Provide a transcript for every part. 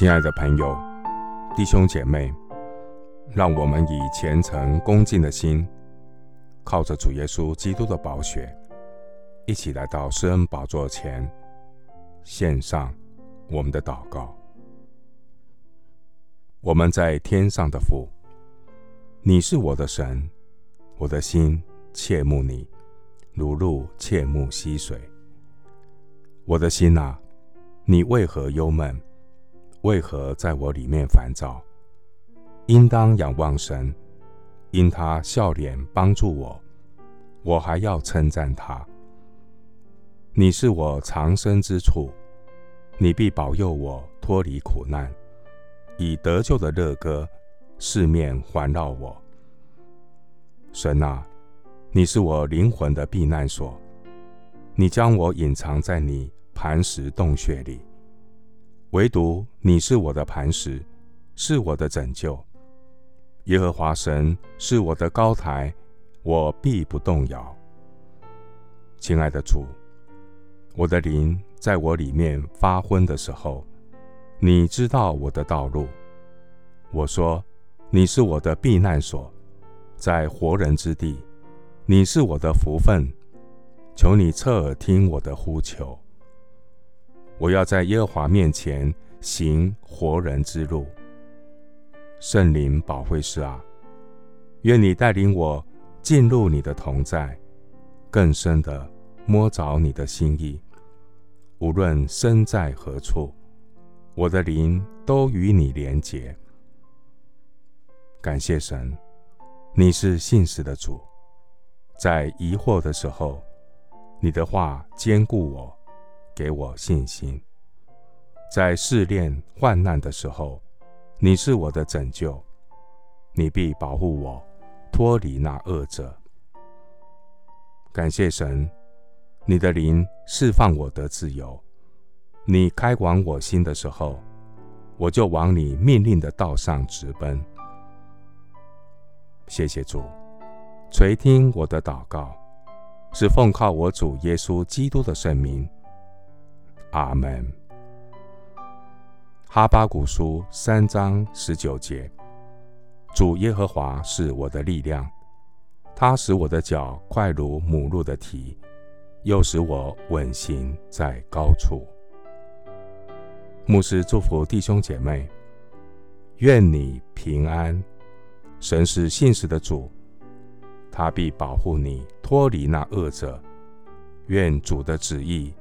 亲爱的朋友、弟兄姐妹，让我们以虔诚恭敬的心，靠着主耶稣基督的宝血，一起来到施恩宝座前，献上我们的祷告。我们在天上的父，你是我的神，我的心切慕你，如鹿切慕溪水。我的心啊，你为何忧闷？为何在我里面烦躁？应当仰望神，因他笑脸帮助我，我还要称赞他。你是我藏身之处，你必保佑我脱离苦难。以得救的乐歌，四面环绕我。神啊，你是我灵魂的避难所，你将我隐藏在你磐石洞穴里。唯独你是我的磐石，是我的拯救。耶和华神是我的高台，我必不动摇。亲爱的主，我的灵在我里面发昏的时候。你知道我的道路。我说，你是我的避难所，在活人之地，你是我的福分。求你侧耳听我的呼求。我要在耶和华面前行活人之路。圣灵保惠师啊，愿你带领我进入你的同在，更深的摸着你的心意。无论身在何处。我的灵都与你连结，感谢神，你是信实的主，在疑惑的时候，你的话坚固我，给我信心；在试炼患难的时候，你是我的拯救，你必保护我脱离那恶者。感谢神，你的灵释放我的自由。你开广我心的时候，我就往你命令的道上直奔。谢谢主，垂听我的祷告，是奉靠我主耶稣基督的圣名。阿门。哈巴谷书三章十九节：主耶和华是我的力量，他使我的脚快如母鹿的蹄，又使我稳行在高处。牧师祝福弟兄姐妹，愿你平安。神是信实的主，他必保护你脱离那恶者。愿主的旨意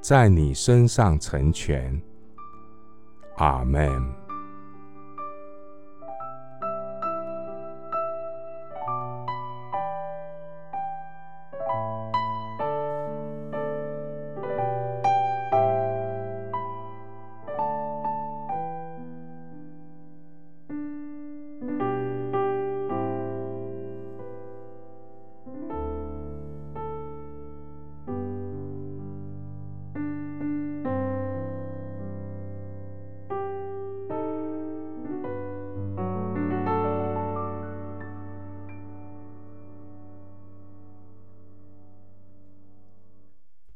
在你身上成全。阿门。